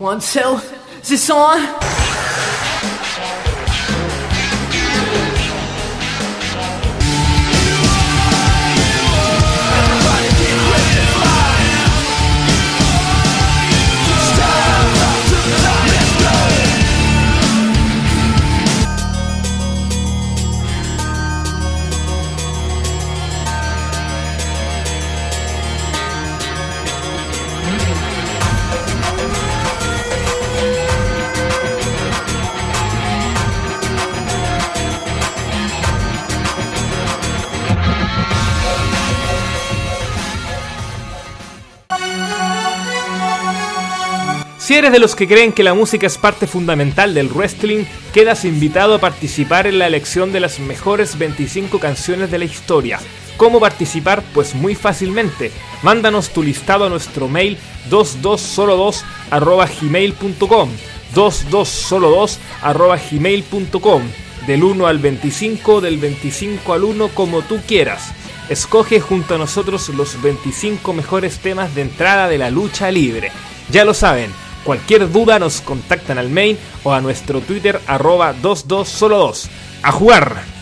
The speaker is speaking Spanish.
One, two, is this on? Si eres de los que creen que la música es parte fundamental del wrestling, quedas invitado a participar en la elección de las mejores 25 canciones de la historia. ¿Cómo participar? Pues muy fácilmente. Mándanos tu listado a nuestro mail 2202@gmail.com. 2202@gmail.com. Del 1 al 25, del 25 al 1, como tú quieras. Escoge junto a nosotros los 25 mejores temas de entrada de la lucha libre. Ya lo saben, Cualquier duda nos contactan al mail o a nuestro Twitter arroba 22solo2. ¡A jugar!